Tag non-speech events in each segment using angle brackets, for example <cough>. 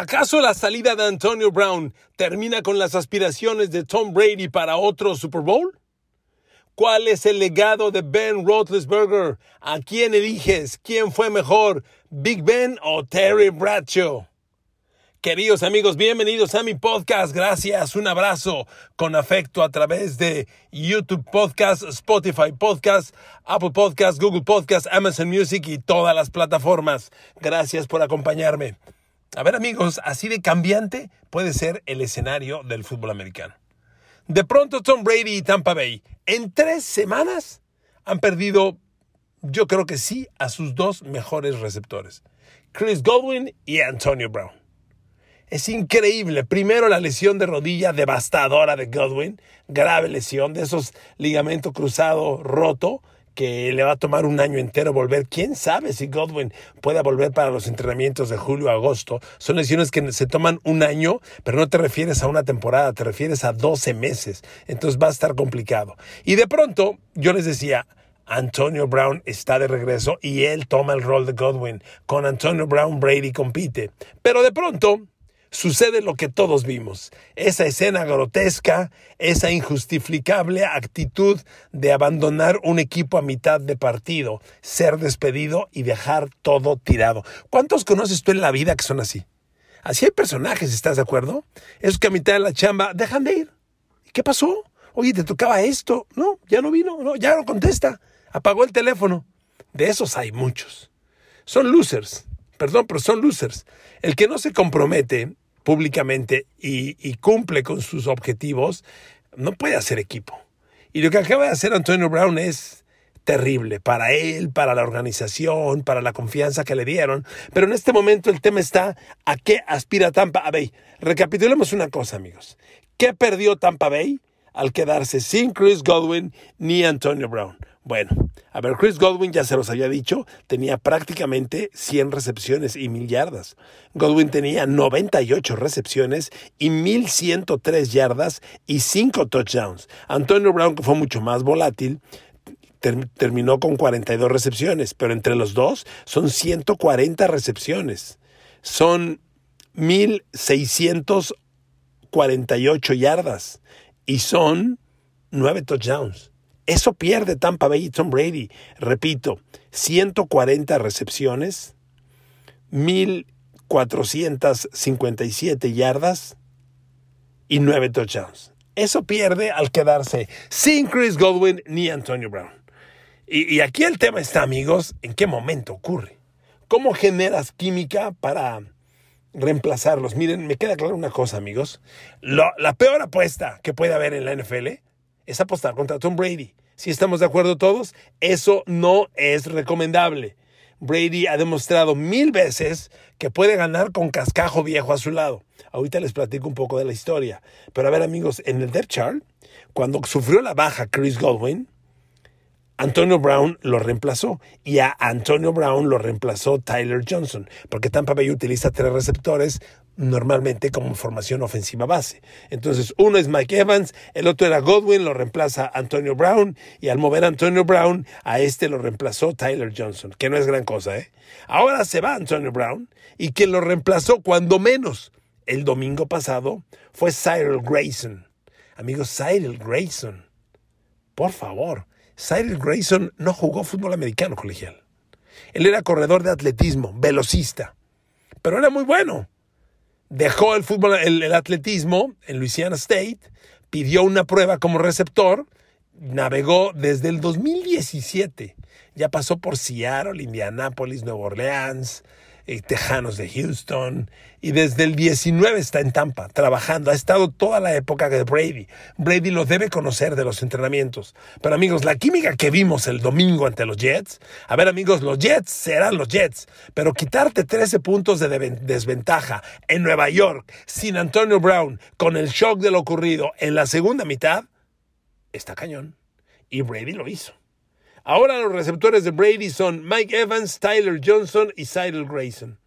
¿Acaso la salida de Antonio Brown termina con las aspiraciones de Tom Brady para otro Super Bowl? ¿Cuál es el legado de Ben Roethlisberger? ¿A quién eliges? ¿Quién fue mejor, Big Ben o Terry Bradshaw? Queridos amigos, bienvenidos a mi podcast. Gracias, un abrazo con afecto a través de YouTube Podcast, Spotify Podcast, Apple Podcast, Google Podcast, Amazon Music y todas las plataformas. Gracias por acompañarme. A ver amigos, así de cambiante puede ser el escenario del fútbol americano. De pronto Tom Brady y Tampa Bay en tres semanas han perdido, yo creo que sí, a sus dos mejores receptores, Chris Godwin y Antonio Brown. Es increíble. Primero la lesión de rodilla devastadora de Godwin, grave lesión de esos ligamento cruzado roto que le va a tomar un año entero volver. ¿Quién sabe si Godwin pueda volver para los entrenamientos de julio a agosto? Son lesiones que se toman un año, pero no te refieres a una temporada, te refieres a 12 meses. Entonces va a estar complicado. Y de pronto, yo les decía, Antonio Brown está de regreso y él toma el rol de Godwin. Con Antonio Brown, Brady compite. Pero de pronto, sucede lo que todos vimos, esa escena grotesca, esa injustificable actitud de abandonar un equipo a mitad de partido, ser despedido y dejar todo tirado. ¿Cuántos conoces tú en la vida que son así? Así hay personajes, ¿estás de acuerdo? Es que a mitad de la chamba dejan de ir. ¿Qué pasó? Oye, te tocaba esto. No, ya no vino, no, ya no contesta. Apagó el teléfono. De esos hay muchos. Son losers. Perdón, pero son losers. El que no se compromete públicamente y, cumple con sus objetivos, no puede hacer equipo. Y lo que acaba de hacer Antonio Brown es terrible para él, para la organización, para la confianza que le dieron. Pero en este momento el tema está a qué aspira Tampa Bay. Recapitulemos una cosa, amigos. ¿Qué perdió Tampa Bay al quedarse sin Chris Godwin ni Antonio Brown? Bueno, a ver, Chris Godwin ya se los había dicho, tenía prácticamente 100 recepciones y mil yardas. Godwin tenía 98 recepciones y 1103 yardas y 5 touchdowns. Antonio Brown, que fue mucho más volátil, terminó con 42 recepciones, pero entre los dos son 140 recepciones. Son 1648 yardas y son 9 touchdowns. Eso pierde Tampa Bay y Tom Brady. Repito, 140 recepciones, 1457 yardas y 9 touchdowns. Eso pierde al quedarse sin Chris Godwin ni Antonio Brown. Y, aquí el tema está, amigos, en qué momento ocurre. ¿Cómo generas química para reemplazarlos? Miren, me queda claro una cosa, amigos. la peor apuesta que puede haber en la NFL es apostar contra Tom Brady. Si estamos de acuerdo todos, eso no es recomendable. Brady ha demostrado mil veces que puede ganar con cascajo viejo a su lado. Ahorita les platico un poco de la historia. Pero a ver amigos, en el depth chart, cuando sufrió la baja Chris Godwin, Antonio Brown lo reemplazó y a Antonio Brown lo reemplazó Tyler Johnson, porque Tampa Bay utiliza tres receptores normalmente como formación ofensiva base. Entonces, uno es Mike Evans, el otro era Godwin, lo reemplaza Antonio Brown y al mover a Antonio Brown, a este lo reemplazó Tyler Johnson, que no es gran cosa, ¿eh? Ahora se va Antonio Brown y quien lo reemplazó cuando menos el domingo pasado fue Cyril Grayson. Amigos, Cyril Grayson, por favor Cyril Grayson no jugó fútbol americano colegial. Él era corredor de atletismo, velocista, pero era muy bueno. Dejó el fútbol, el, atletismo en Louisiana State, pidió una prueba como receptor, navegó desde el 2017. Ya pasó por Seattle, Indianápolis, Nueva Orleans, Tejanos de Houston, y desde el 19 está en Tampa, trabajando. Ha estado toda la época de Brady. Brady lo debe conocer de los entrenamientos. Pero amigos, la química que vimos el domingo ante los Jets, a ver amigos, los Jets serán los Jets, pero quitarte 13 puntos de desventaja en Nueva York sin Antonio Brown, con el shock de lo ocurrido en la segunda mitad, está cañón. Y Brady lo hizo. Ahora los receptores de Brady son Mike Evans, Tyler Johnson y Cyril Grayson.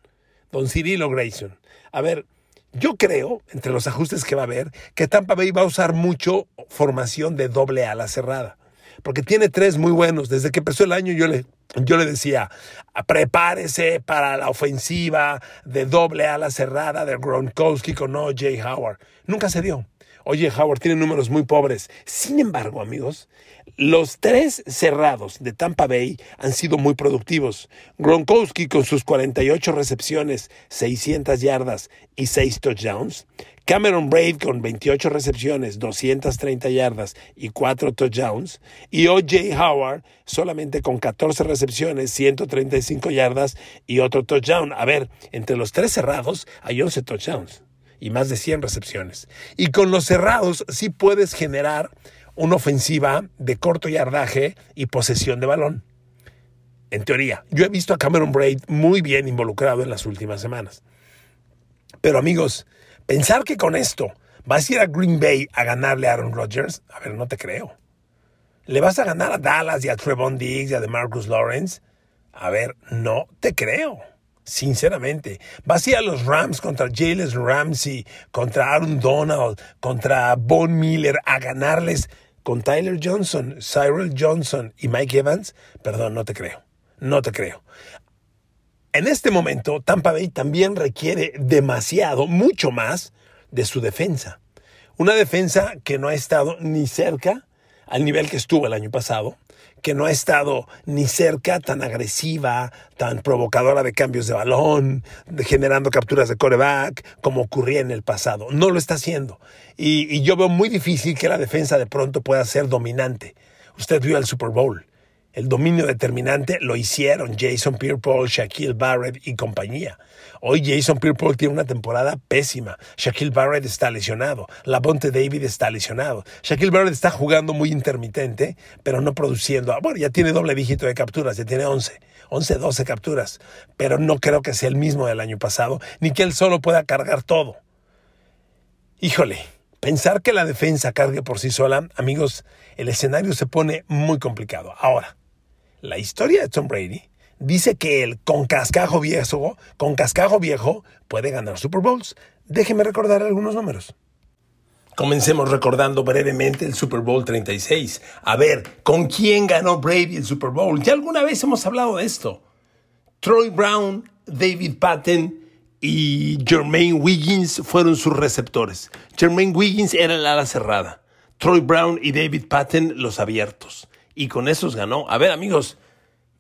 Don Cirilo Grayson. A ver, yo creo, entre los ajustes que va a haber, que Tampa Bay va a usar mucho formación de doble ala cerrada. porque tiene tres muy buenos. Desde que empezó el año yo le, yo le decía, prepárese para la ofensiva de doble ala cerrada de Gronkowski con O.J. Howard. Nunca se dio. Oye, Howard tiene números muy pobres. Sin embargo, amigos, los tres cerrados de Tampa Bay han sido muy productivos. Gronkowski con sus 48 recepciones, 600 yardas y 6 touchdowns. Cameron Braid con 28 recepciones, 230 yardas y 4 touchdowns. Y O.J. Howard solamente con 14 recepciones, 135 yardas y otro touchdown. A ver, entre los tres cerrados hay 11 touchdowns y más de 100 recepciones. Y con los cerrados sí puedes generar una ofensiva de corto yardaje y posesión de balón. En teoría, yo he visto a Cameron Braid muy bien involucrado en las últimas semanas. Pero amigos, pensar que con esto vas a ir a Green Bay a ganarle a Aaron Rodgers, a ver, no te creo. ¿Le vas a ganar a Dallas y a Trevon Diggs y a DeMarcus Lawrence? A ver, no te creo. Sinceramente, vas a ir a los Rams contra Jalen Ramsey, contra Aaron Donald, contra Von Miller a ganarles con Tyler Johnson, Cyril Johnson y Mike Evans. Perdón, no te creo. No te creo. En este momento, Tampa Bay también requiere demasiado, mucho más de su defensa. Una defensa que no ha estado ni cerca al nivel que estuvo el año pasado que no ha estado ni cerca tan agresiva, tan provocadora de cambios de balón, generando capturas de coreback, como ocurría en el pasado. No lo está haciendo. Y, y yo veo muy difícil que la defensa de pronto pueda ser dominante. Usted vio el Super Bowl. El dominio determinante lo hicieron Jason Pierre-Paul, Shaquille Barrett y compañía. Hoy Jason Pierre-Paul tiene una temporada pésima. Shaquille Barrett está lesionado. Labonte David está lesionado. Shaquille Barrett está jugando muy intermitente, pero no produciendo. Bueno, ya tiene doble dígito de capturas, ya tiene 11. 11, 12 capturas. Pero no creo que sea el mismo del año pasado, ni que él solo pueda cargar todo. Híjole, pensar que la defensa cargue por sí sola, amigos, el escenario se pone muy complicado. Ahora, la historia de Tom Brady dice que él con cascajo viejo, con viejo puede ganar Super Bowls. Déjeme recordar algunos números. Comencemos recordando brevemente el Super Bowl 36. A ver, ¿con quién ganó Brady el Super Bowl? Ya alguna vez hemos hablado de esto. Troy Brown, David Patton y Jermaine Wiggins fueron sus receptores. Jermaine Wiggins era el ala cerrada. Troy Brown y David Patton los abiertos y con esos ganó. A ver, amigos,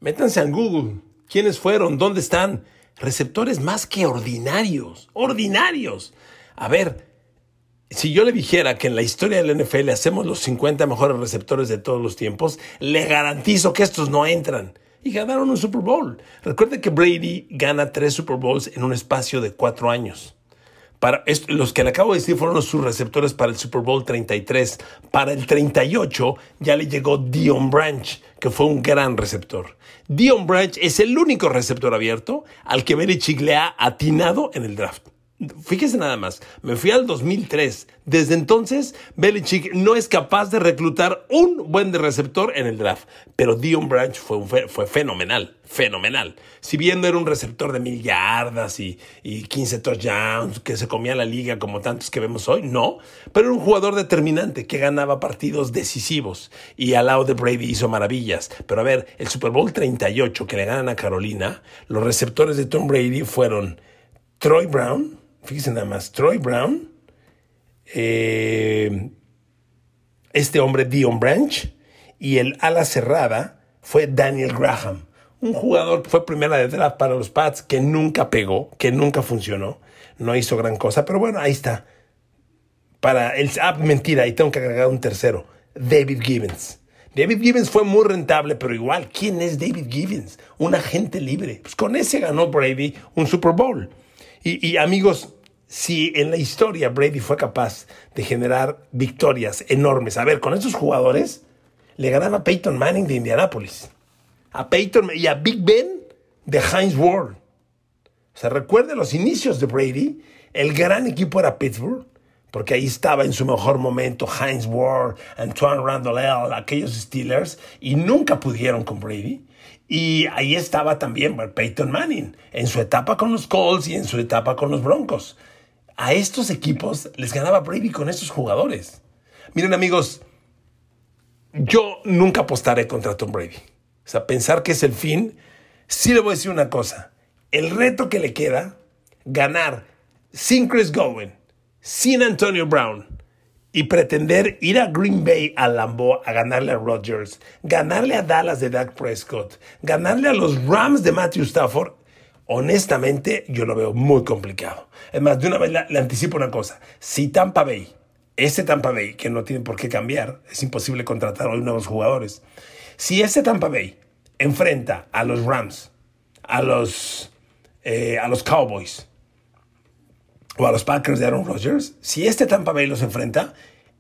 métanse en Google. ¿Quiénes fueron? ¿Dónde están? Receptores más que ordinarios. Ordinarios. A ver, si yo le dijera que en la historia del NFL hacemos los 50 mejores receptores de todos los tiempos, le garantizo que estos no entran. Y ganaron un Super Bowl. Recuerde que Brady gana tres Super Bowls en un espacio de cuatro años. Para los que le acabo de decir fueron sus receptores para el Super Bowl 33. Para el 38 ya le llegó Dion Branch, que fue un gran receptor. Dion Branch es el único receptor abierto al que Belichick le ha atinado en el draft. Fíjese nada más, me fui al 2003. Desde entonces, Belichick no es capaz de reclutar un buen receptor en el draft. Pero Dion Branch fue, fue fenomenal, fenomenal. Si bien no era un receptor de mil yardas y, y 15 touchdowns que se comía la liga como tantos que vemos hoy, no. Pero era un jugador determinante que ganaba partidos decisivos. Y al lado de Brady hizo maravillas. Pero a ver, el Super Bowl 38 que le ganan a Carolina, los receptores de Tom Brady fueron Troy Brown, fíjense nada más, Troy Brown, eh, este hombre Dion Branch y el ala cerrada fue Daniel Graham, un jugador que fue primera de draft para los Pats que nunca pegó, que nunca funcionó, no hizo gran cosa, pero bueno, ahí está. Para el ah, mentira, ahí tengo que agregar un tercero, David Gibbons. David Gibbons fue muy rentable, pero igual, ¿quién es David Gibbons? Un agente libre. Pues con ese ganó Brady un Super Bowl. Y, amigos, si en la historia Brady fue capaz de generar victorias enormes, a ver, con esos jugadores, le ganaba a Peyton Manning de Indianapolis, a Peyton y a Big Ben de Heinz Ward. O sea, recuerde los inicios de Brady, el gran equipo era Pittsburgh, porque ahí estaba en su mejor momento Heinz Ward, Antoine Randall, aquellos Steelers, y nunca pudieron con Brady. Y ahí estaba también Peyton Manning, en su etapa con los Colts y en su etapa con los Broncos. A estos equipos les ganaba Brady con estos jugadores. Miren amigos, yo nunca apostaré contra Tom Brady. O sea, pensar que es el fin, sí le voy a decir una cosa. El reto que le queda, ganar sin Chris Godwin, sin Antonio Brown y pretender ir a Green Bay, a Lambeau, a ganarle a Rodgers, ganarle a Dallas de Dak Prescott, ganarle a los Rams de Matthew Stafford, honestamente yo lo veo muy complicado. Es más, de una vez le anticipo una cosa. Si Tampa Bay ese Tampa Bay, que no tiene por qué cambiar, es imposible contratar hoy nuevos jugadores. Si ese Tampa Bay enfrenta a los Rams, a los, eh, a los Cowboys o a los Packers de Aaron Rodgers, si este Tampa Bay los enfrenta,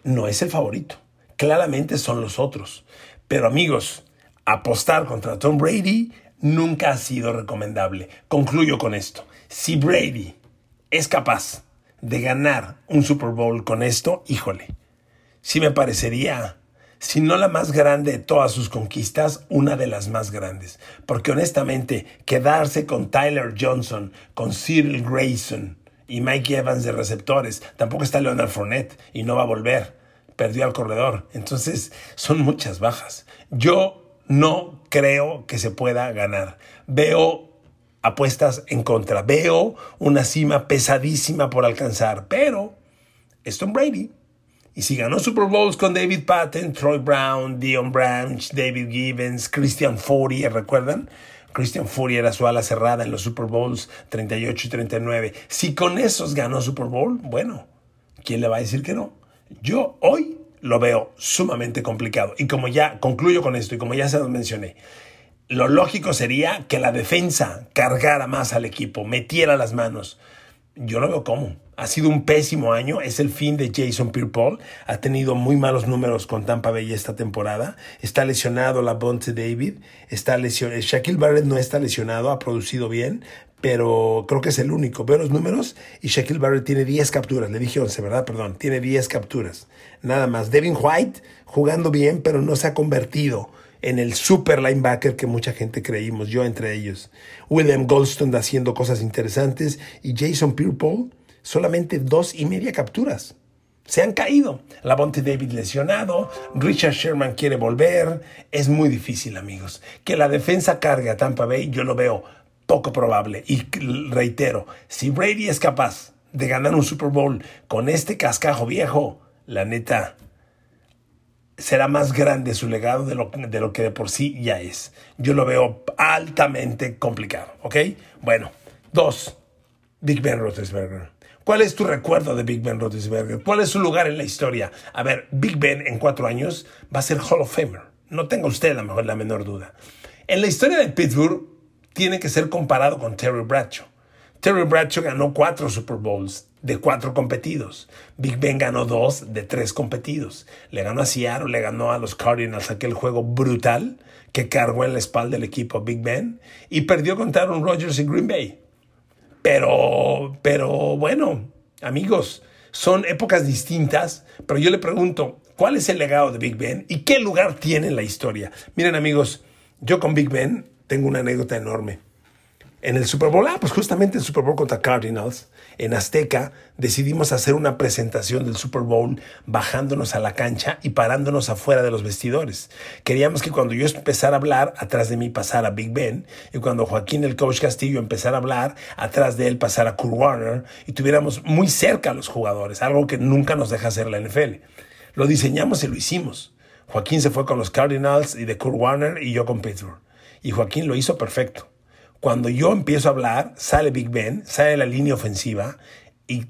no es el favorito. Claramente son los otros. Pero amigos, apostar contra Tom Brady nunca ha sido recomendable. Concluyo con esto. Si Brady es capaz de ganar un Super Bowl con esto, híjole, sí me parecería, si no la más grande de todas sus conquistas, una de las más grandes. Porque honestamente, quedarse con Tyler Johnson, con Cyril Grayson y Mike Evans de receptores, tampoco está Leonard Fournette y no va a volver. Perdió al corredor. Entonces, son muchas bajas. Yo no creo que se pueda ganar. Veo apuestas en contra. Veo una cima pesadísima por alcanzar, pero es Tom Brady. Y si ganó Super Bowls con David Patton, Troy Brown, Dion Branch, David Gibbons, Christian Fourier, ¿recuerdan? Christian Fourier era su ala cerrada en los Super Bowls 38 y 39. Si con esos ganó Super Bowl, bueno, ¿quién le va a decir que no? Yo hoy lo veo sumamente complicado. Y como ya concluyo con esto y como ya se los mencioné, lo lógico sería que la defensa cargara más al equipo, metiera las manos. Yo no veo cómo. Ha sido un pésimo año. Es el fin de Jason Pierre-Paul. Ha tenido muy malos números con Tampa Bay esta temporada. Está lesionado la Bonte David. Está lesionado. Shaquille Barrett no está lesionado. Ha producido bien. Pero creo que es el único. Veo los números y Shaquille Barrett tiene 10 capturas. Le dije 11, ¿verdad? Perdón. Tiene 10 capturas. Nada más. Devin White jugando bien, pero no se ha convertido en el super linebacker que mucha gente creímos, yo entre ellos. William Goldstone haciendo cosas interesantes y Jason Pierre-Paul solamente dos y media capturas. Se han caído. La Bonte David lesionado, Richard Sherman quiere volver. Es muy difícil, amigos. Que la defensa cargue a Tampa Bay, yo lo veo poco probable. Y reitero, si Brady es capaz de ganar un Super Bowl con este cascajo viejo, la neta, será más grande su legado de lo, de lo que de por sí ya es. Yo lo veo altamente complicado, ¿ok? Bueno, dos, Big Ben Roethlisberger. ¿Cuál es tu recuerdo de Big Ben Roethlisberger? ¿Cuál es su lugar en la historia? A ver, Big Ben en cuatro años va a ser Hall of Famer. No tenga usted la, mejor, la menor duda. En la historia de Pittsburgh tiene que ser comparado con Terry Bradshaw. Terry Bradshaw ganó cuatro Super Bowls de cuatro competidos. Big Ben ganó dos de tres competidos. Le ganó a Seattle, le ganó a los Cardinals aquel juego brutal que cargó en la espalda del equipo Big Ben y perdió contra Aaron Rodgers y Green Bay. Pero, pero bueno, amigos, son épocas distintas, pero yo le pregunto, ¿cuál es el legado de Big Ben y qué lugar tiene en la historia? Miren amigos, yo con Big Ben tengo una anécdota enorme en el Super Bowl, ah, pues justamente el Super Bowl contra Cardinals, en Azteca, decidimos hacer una presentación del Super Bowl bajándonos a la cancha y parándonos afuera de los vestidores. Queríamos que cuando yo empezara a hablar, atrás de mí pasara Big Ben, y cuando Joaquín el coach Castillo empezara a hablar, atrás de él pasara Kurt Warner, y tuviéramos muy cerca a los jugadores, algo que nunca nos deja hacer la NFL. Lo diseñamos y lo hicimos. Joaquín se fue con los Cardinals y de Kurt Warner y yo con Pittsburgh. Y Joaquín lo hizo perfecto. Cuando yo empiezo a hablar, sale Big Ben, sale la línea ofensiva y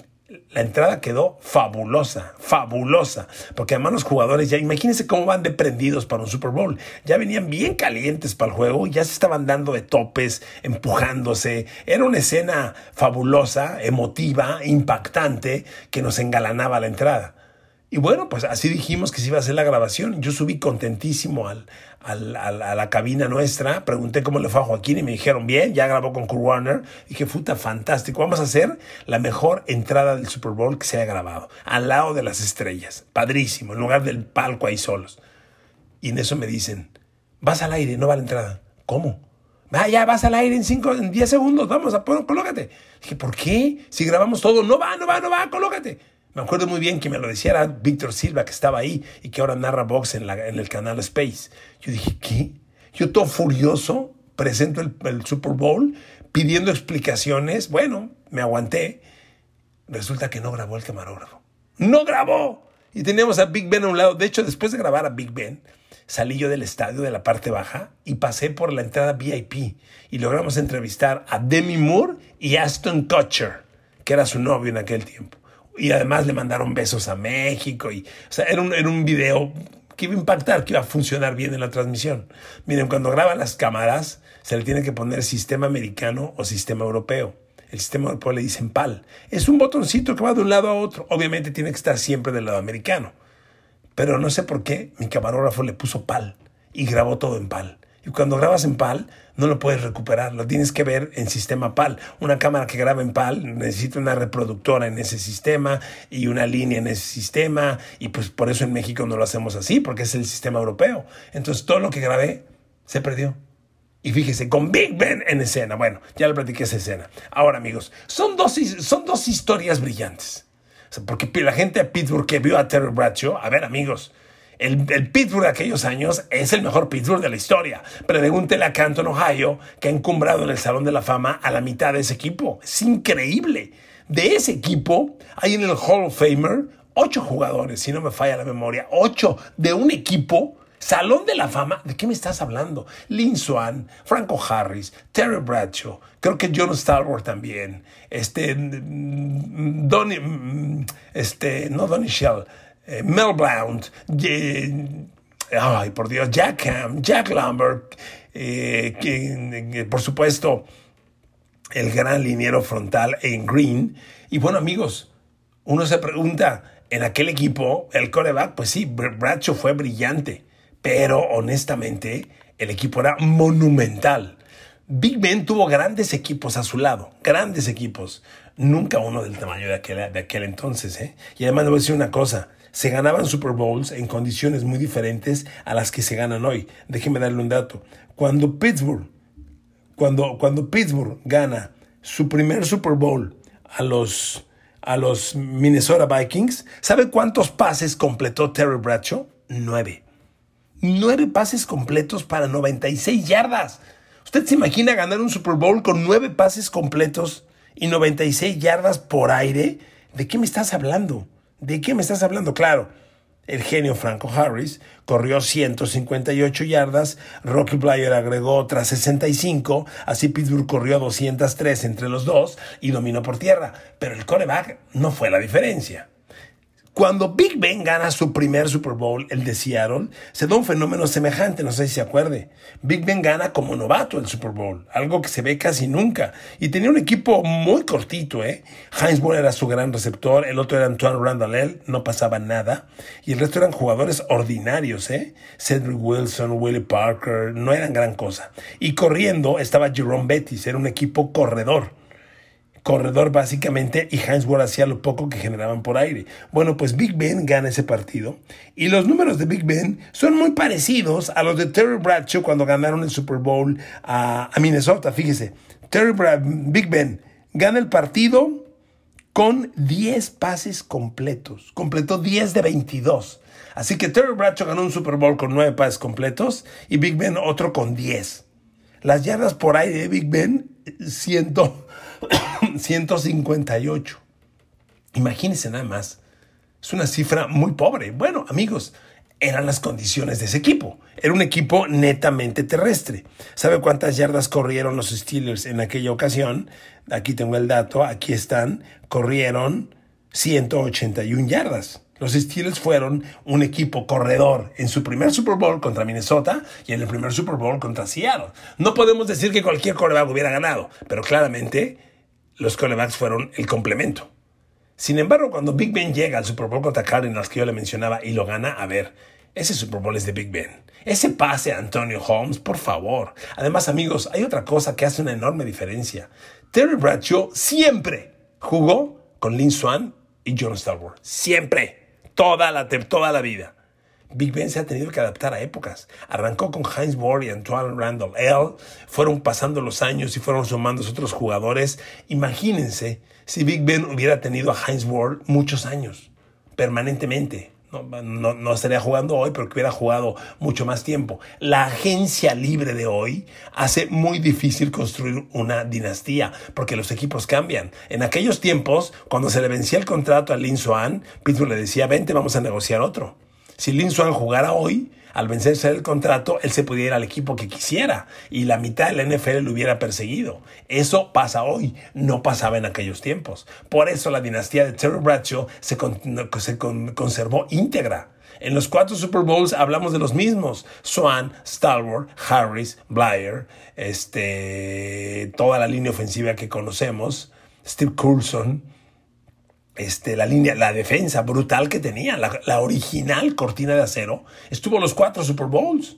la entrada quedó fabulosa, fabulosa. Porque además los jugadores ya, imagínense cómo van deprendidos para un Super Bowl. Ya venían bien calientes para el juego, ya se estaban dando de topes, empujándose. Era una escena fabulosa, emotiva, impactante, que nos engalanaba la entrada. Y bueno, pues así dijimos que se iba a hacer la grabación. Yo subí contentísimo al, a la cabina nuestra, pregunté cómo le fue a Joaquín y me dijeron, bien, ya grabó con Kurt Warner. dije, puta, fantástico, vamos a hacer la mejor entrada del Super Bowl que se haya grabado, al lado de las estrellas, padrísimo, en lugar del palco ahí solos. Y en eso me dicen, vas al aire, no va a la entrada. ¿Cómo? Ah, ya vas al aire en 5, en 10 segundos, vamos, a, colócate. Dije, ¿por qué? Si grabamos todo, no va, no va, no va, colócate. Me acuerdo muy bien que me lo decía Víctor Silva, que estaba ahí y que ahora narra box en el canal Space. Yo dije, ¿qué? Yo todo furioso presento el, el Super Bowl pidiendo explicaciones. Bueno, me aguanté. Resulta que no grabó el camarógrafo. ¡No grabó! Y teníamos a Big Ben a un lado. De hecho, después de grabar a Big Ben, salí yo del estadio de la parte baja y pasé por la entrada VIP y logramos entrevistar a Demi Moore y Aston Kutcher, que era su novio en aquel tiempo. Y además le mandaron besos a México. Y, o era un, era un video que iba a impactar, que iba a funcionar bien en la transmisión. Miren, cuando graban las cámaras, se le tiene que poner sistema americano o sistema europeo. El sistema europeo le dicen PAL. Es un botoncito que va de un lado a otro. Obviamente tiene que estar siempre del lado americano. Pero no sé por qué mi camarógrafo le puso PAL y grabó todo en PAL. Y cuando grabas en PAL, no lo puedes recuperar, lo tienes que ver en sistema PAL. Una cámara que graba en PAL necesita una reproductora en ese sistema y una línea en ese sistema. Y pues por eso en México no lo hacemos así, porque es el sistema europeo. Entonces todo lo que grabé se perdió. Y fíjese, con Big Ben en escena. Bueno, ya le platiqué esa escena. Ahora, amigos, son dos, son dos historias brillantes. porque la gente de Pittsburgh que vio a Terry Bradshaw, a ver, amigos, el, Pittsburgh de aquellos años es el mejor Pittsburgh de la historia. Pregúntele a Canton, Ohio, que ha encumbrado en el Salón de la Fama a la mitad de ese equipo. Es increíble. De ese equipo hay en el Hall of Famer ocho jugadores, si no me falla la memoria. Ocho de un equipo Salón de la Fama, ¿de qué me estás hablando? Lynn Swan, Franco Harris, Terry Bradshaw, creo que John Stallworth también, este, mm, Donny, mm, este, no Donny Shell, eh, Mel Blount, ay, por Dios, Jack Ham, Jack Lambert, eh, que, por supuesto, el gran liniero frontal en Green. Y bueno, amigos, uno se pregunta, en aquel equipo, el coreback, pues sí, Bradshaw fue brillante pero honestamente el equipo era monumental. Big Ben tuvo grandes equipos a su lado, grandes equipos. Nunca uno del tamaño de aquel, de aquel entonces. ¿eh? Y además le voy a decir una cosa, se ganaban Super Bowls en condiciones muy diferentes a las que se ganan hoy. Déjeme darle un dato. Cuando Pittsburgh, cuando, cuando Pittsburgh gana su primer Super Bowl a los, a los Minnesota Vikings, ¿sabe cuántos pases completó Terry Bradshaw? Nueve. Nueve pases completos para 96 yardas. ¿Usted se imagina ganar un Super Bowl con nueve pases completos y 96 yardas por aire? ¿De qué me estás hablando? ¿De qué me estás hablando? Claro, el genio Franco Harris corrió 158 yardas, Rocky Blyer agregó otras 65, así Pittsburgh corrió 203 entre los dos y dominó por tierra. Pero el coreback no fue la diferencia. Cuando Big Ben gana su primer Super Bowl, el de Seattle, se da un fenómeno semejante, no sé si se acuerde. Big Ben gana como novato el Super Bowl, algo que se ve casi nunca. Y tenía un equipo muy cortito, ¿eh? Heinz era su gran receptor, el otro era Antoine Randall, no pasaba nada. Y el resto eran jugadores ordinarios, ¿eh? Cedric Wilson, Willie Parker, no eran gran cosa. Y corriendo estaba Jerome Bettis, era un equipo corredor corredor básicamente y Heinz Ward hacía lo poco que generaban por aire. Bueno, pues Big Ben gana ese partido y los números de Big Ben son muy parecidos a los de Terry Bradshaw cuando ganaron el Super Bowl a, Minnesota. Fíjese, Terry Big Ben gana el partido con 10 pases completos. Completó 10 de 22. Así que Terry Bradshaw ganó un Super Bowl con 9 pases completos y Big Ben otro con 10. Las yardas por aire de Big Ben, siento 158. <coughs> Imagínense nada más. Es una cifra muy pobre. Bueno, amigos, eran las condiciones de ese equipo. Era un equipo netamente terrestre. ¿Sabe cuántas yardas corrieron los Steelers en aquella ocasión? Aquí tengo el dato, aquí están. Corrieron 181 yardas. Los Steelers fueron un equipo corredor en su primer Super Bowl contra Minnesota y en el primer Super Bowl contra Seattle. No podemos decir que cualquier coreback hubiera ganado, pero claramente los corebacks fueron el complemento. Sin embargo, cuando Big Ben llega al Super Bowl contra Cardinals que yo le mencionaba y lo gana, a ver, ese Super Bowl es de Big Ben. Ese pase a Antonio Holmes, por favor. Además, amigos, hay otra cosa que hace una enorme diferencia. Terry Bradshaw siempre jugó con Lynn Swan y John Stallworth. Siempre. Toda la, toda la vida. Big Ben se ha tenido que adaptar a épocas. Arrancó con Heinz Ward y Antoine Randall L. Fueron pasando los años y fueron sumando otros jugadores. Imagínense si Big Ben hubiera tenido a Heinz Ward muchos años, permanentemente. No, no, estaría jugando hoy, pero que hubiera jugado mucho más tiempo. La agencia libre de hoy hace muy difícil construir una dinastía, porque los equipos cambian. En aquellos tiempos, cuando se le vencía el contrato a Lin Swan, Pittsburgh le decía, vente, vamos a negociar otro. Si Lin Swan jugara hoy, al vencerse el contrato, él se pudiera ir al equipo que quisiera y la mitad del NFL lo hubiera perseguido. Eso pasa hoy, no pasaba en aquellos tiempos. Por eso la dinastía de Terry Bradshaw se, se conservó íntegra. En los cuatro Super Bowls hablamos de los mismos. Swan, Stalwart, Harris, Blair, este, toda la línea ofensiva que conocemos, Steve Coulson, este, la línea, la defensa brutal que tenía, la, original cortina de acero, estuvo los cuatro Super Bowls.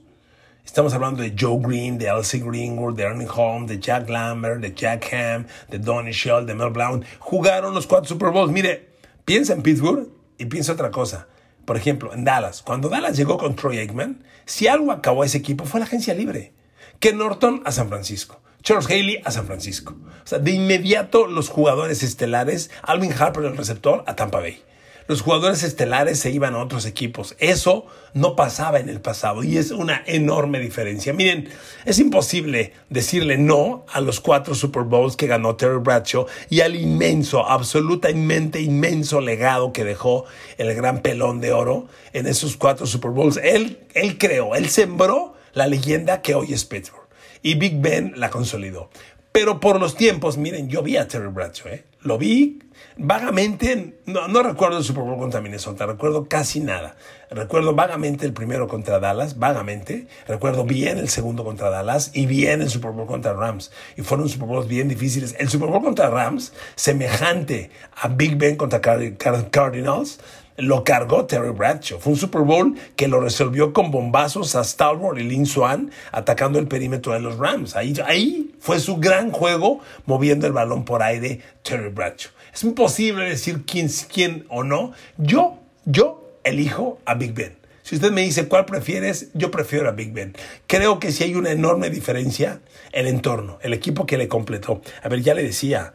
Estamos hablando de Joe Green, de Elsie Greenwood, de Ernie Holmes, de Jack Lambert, de Jack Ham, de Donnie Shell, de Mel Blount. Jugaron los cuatro Super Bowls. Mire, piensa en Pittsburgh y piensa otra cosa. Por ejemplo, en Dallas. Cuando Dallas llegó con Troy Aikman, si algo acabó ese equipo fue la agencia libre. Que Norton a San Francisco. Charles Haley a San Francisco. O sea, de inmediato los jugadores estelares, Alvin Harper el receptor a Tampa Bay. Los jugadores estelares se iban a otros equipos. Eso no pasaba en el pasado y es una enorme diferencia. Miren, es imposible decirle no a los cuatro Super Bowls que ganó Terry Bradshaw y al inmenso, absolutamente inmenso legado que dejó el gran pelón de oro en esos cuatro Super Bowls. Él, él creó, él sembró la leyenda que hoy es Pittsburgh y Big Ben la consolidó. Pero por los tiempos, miren, yo vi a Terry Bradshaw, ¿eh? lo vi vagamente, no, recuerdo el Super Bowl contra Minnesota, recuerdo casi nada. Recuerdo vagamente el primero contra Dallas, vagamente. Recuerdo bien el segundo contra Dallas y bien el Super Bowl contra Rams. Y fueron Super Bowls bien difíciles. El Super Bowl contra Rams, semejante a Big Ben contra Cardinals, lo cargó Terry Bradshaw. Fue un Super Bowl que lo resolvió con bombazos a Stalwart y Lin Swan atacando el perímetro de los Rams. Ahí, ahí fue su gran juego moviendo el balón por aire Terry Bradshaw. Es imposible decir quién, quién o no. Yo, yo elijo a Big Ben. Si usted me dice cuál prefieres, yo prefiero a Big Ben. Creo que si hay una enorme diferencia, el entorno, el equipo que le completó. A ver, ya le decía,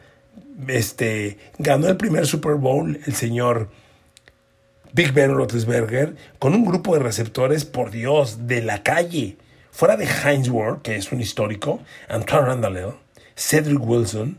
este, ganó el primer Super Bowl el señor Big Ben Roethlisberger con un grupo de receptores, por Dios, de la calle. Fuera de Heinz Ward, que es un histórico, Antoine Randall, Cedric Wilson,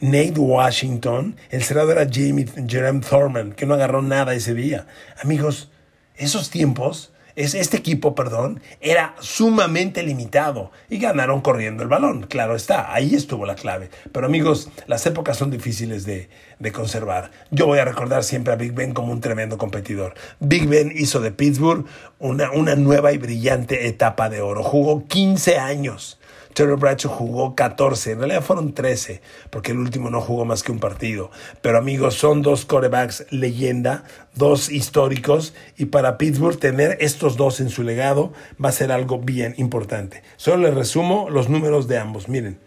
Nate Washington, el cerrado era Jamie, Jeremy Thorman, que no agarró nada ese día. Amigos, esos tiempos este equipo, perdón, era sumamente limitado y ganaron corriendo el balón. Claro está, ahí estuvo la clave. Pero amigos, las épocas son difíciles de, conservar. Yo voy a recordar siempre a Big Ben como un tremendo competidor. Big Ben hizo de Pittsburgh una, una nueva y brillante etapa de oro. Jugó 15 años Terry Bradshaw jugó 14, en realidad fueron 13, porque el último no jugó más que un partido. Pero amigos, son dos corebacks leyenda, dos históricos, y para Pittsburgh tener estos dos en su legado va a ser algo bien importante. Solo les resumo los números de ambos. Miren,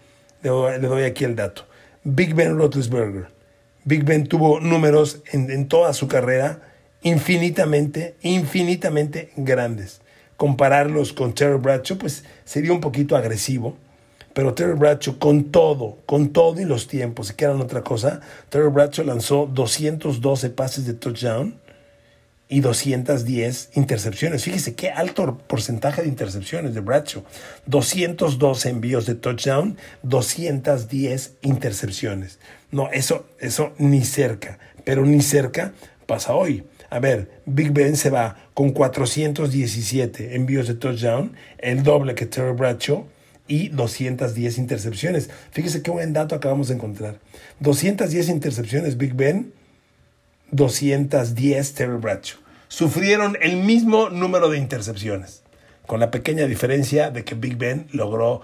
le doy, aquí el dato. Big Ben Roethlisberger. Big Ben tuvo números en, en toda su carrera infinitamente, infinitamente grandes compararlos con Terry Bradshaw, pues sería un poquito agresivo. Pero Terry Bradshaw, con todo, con todo y los tiempos, si quieran otra cosa, Terry Bradshaw lanzó 212 pases de touchdown y 210 intercepciones. Fíjese qué alto porcentaje de intercepciones de Bradshaw. 212 envíos de touchdown, 210 intercepciones. No, eso, eso ni cerca, pero ni cerca pasa hoy. A ver, Big Ben se va con 417 envíos de touchdown, el doble que Terry Bradshaw y 210 intercepciones. Fíjese qué buen dato acabamos de encontrar. 210 intercepciones Big Ben, 210 Terry Bradshaw. Sufrieron el mismo número de intercepciones, con la pequeña diferencia de que Big Ben logró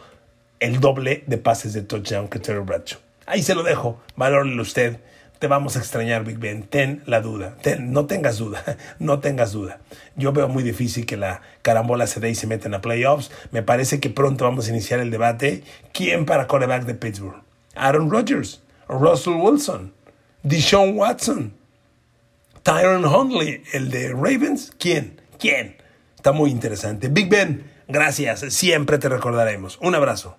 el doble de pases de touchdown que Terry Bradshaw. Ahí se lo dejo, valórelo usted te vamos a extrañar, Big Ben. Ten la duda. no tengas duda. <laughs> No tengas duda. Yo veo muy difícil que la carambola se dé y se meten a playoffs. Me parece que pronto vamos a iniciar el debate. ¿Quién para quarterback de Pittsburgh? Aaron Rodgers, Russell Wilson, Deshaun Watson, Tyron Huntley, el de Ravens. ¿Quién? ¿Quién? Está muy interesante. Big Ben, gracias. Siempre te recordaremos. Un abrazo.